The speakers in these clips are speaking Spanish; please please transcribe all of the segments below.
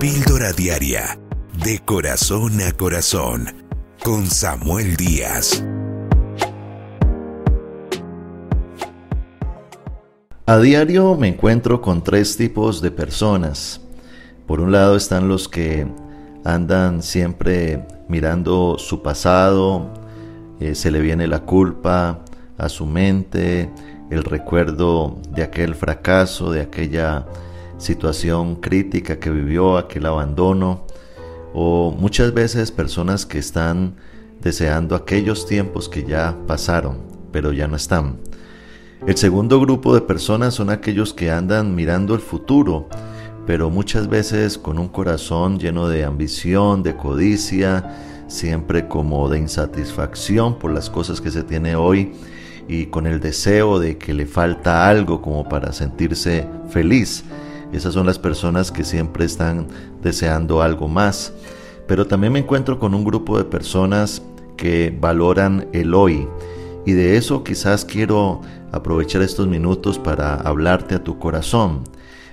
Píldora Diaria, de corazón a corazón, con Samuel Díaz. A diario me encuentro con tres tipos de personas. Por un lado están los que andan siempre mirando su pasado, eh, se le viene la culpa a su mente, el recuerdo de aquel fracaso, de aquella situación crítica que vivió, aquel abandono, o muchas veces personas que están deseando aquellos tiempos que ya pasaron, pero ya no están. El segundo grupo de personas son aquellos que andan mirando el futuro, pero muchas veces con un corazón lleno de ambición, de codicia, siempre como de insatisfacción por las cosas que se tiene hoy y con el deseo de que le falta algo como para sentirse feliz. Esas son las personas que siempre están deseando algo más. Pero también me encuentro con un grupo de personas que valoran el hoy. Y de eso quizás quiero aprovechar estos minutos para hablarte a tu corazón.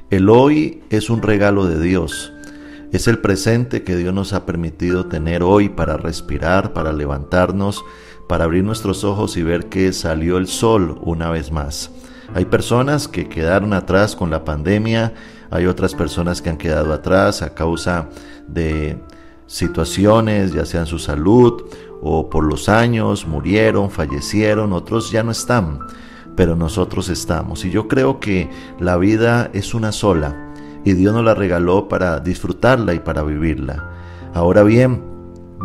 El hoy es un regalo de Dios. Es el presente que Dios nos ha permitido tener hoy para respirar, para levantarnos, para abrir nuestros ojos y ver que salió el sol una vez más. Hay personas que quedaron atrás con la pandemia, hay otras personas que han quedado atrás a causa de situaciones, ya sea en su salud o por los años, murieron, fallecieron, otros ya no están, pero nosotros estamos. Y yo creo que la vida es una sola y Dios nos la regaló para disfrutarla y para vivirla. Ahora bien,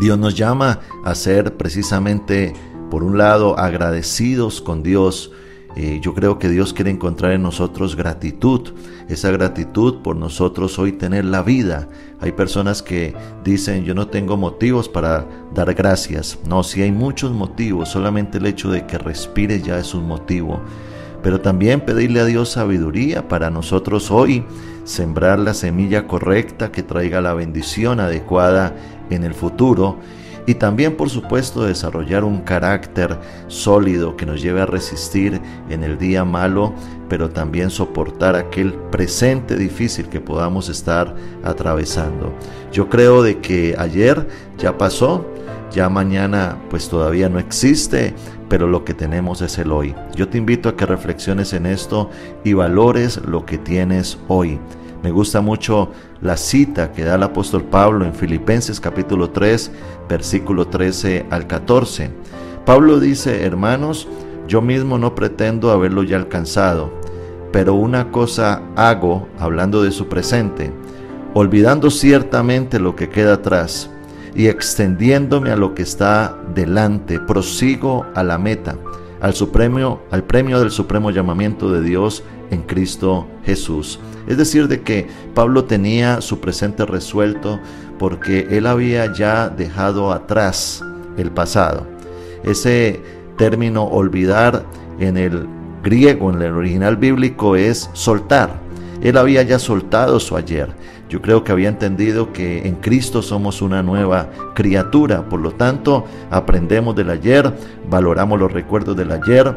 Dios nos llama a ser precisamente, por un lado, agradecidos con Dios. Eh, yo creo que Dios quiere encontrar en nosotros gratitud, esa gratitud por nosotros hoy tener la vida. Hay personas que dicen, yo no tengo motivos para dar gracias. No, si hay muchos motivos, solamente el hecho de que respire ya es un motivo pero también pedirle a Dios sabiduría para nosotros hoy sembrar la semilla correcta que traiga la bendición adecuada en el futuro y también por supuesto desarrollar un carácter sólido que nos lleve a resistir en el día malo, pero también soportar aquel presente difícil que podamos estar atravesando. Yo creo de que ayer ya pasó, ya mañana pues todavía no existe, pero lo que tenemos es el hoy. Yo te invito a que reflexiones en esto y valores lo que tienes hoy. Me gusta mucho la cita que da el apóstol Pablo en Filipenses capítulo 3, versículo 13 al 14. Pablo dice, hermanos, yo mismo no pretendo haberlo ya alcanzado, pero una cosa hago, hablando de su presente, olvidando ciertamente lo que queda atrás y extendiéndome a lo que está delante, prosigo a la meta, al supremo, al premio del supremo llamamiento de Dios en Cristo Jesús. Es decir, de que Pablo tenía su presente resuelto porque él había ya dejado atrás el pasado. Ese término olvidar en el griego, en el original bíblico, es soltar. Él había ya soltado su ayer. Yo creo que había entendido que en Cristo somos una nueva criatura. Por lo tanto, aprendemos del ayer, valoramos los recuerdos del ayer,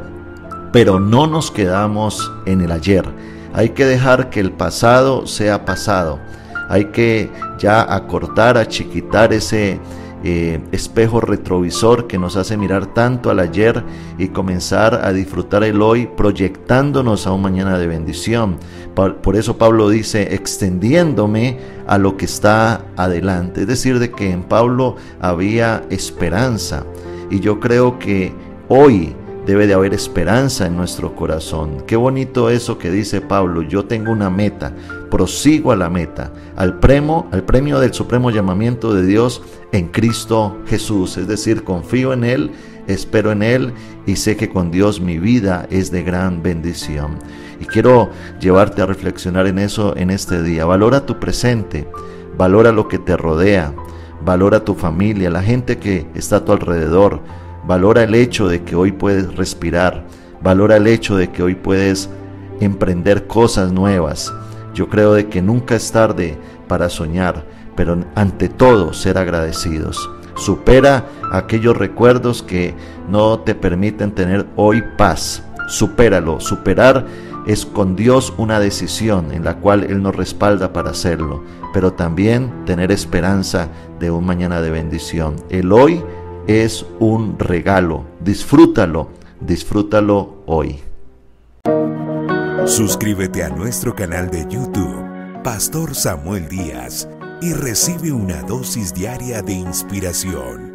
pero no nos quedamos en el ayer. Hay que dejar que el pasado sea pasado. Hay que ya acortar, achiquitar ese eh, espejo retrovisor que nos hace mirar tanto al ayer y comenzar a disfrutar el hoy proyectándonos a un mañana de bendición. Por eso Pablo dice, extendiéndome a lo que está adelante. Es decir, de que en Pablo había esperanza. Y yo creo que hoy debe de haber esperanza en nuestro corazón. Qué bonito eso que dice Pablo, yo tengo una meta, prosigo a la meta, al premio, al premio del supremo llamamiento de Dios en Cristo Jesús, es decir, confío en él, espero en él y sé que con Dios mi vida es de gran bendición. Y quiero llevarte a reflexionar en eso en este día. Valora tu presente, valora lo que te rodea, valora tu familia, la gente que está a tu alrededor Valora el hecho de que hoy puedes respirar. Valora el hecho de que hoy puedes emprender cosas nuevas. Yo creo de que nunca es tarde para soñar, pero ante todo ser agradecidos. Supera aquellos recuerdos que no te permiten tener hoy paz. Supéralo. Superar es con Dios una decisión en la cual Él nos respalda para hacerlo, pero también tener esperanza de un mañana de bendición. El hoy es un regalo, disfrútalo, disfrútalo hoy. Suscríbete a nuestro canal de YouTube, Pastor Samuel Díaz, y recibe una dosis diaria de inspiración.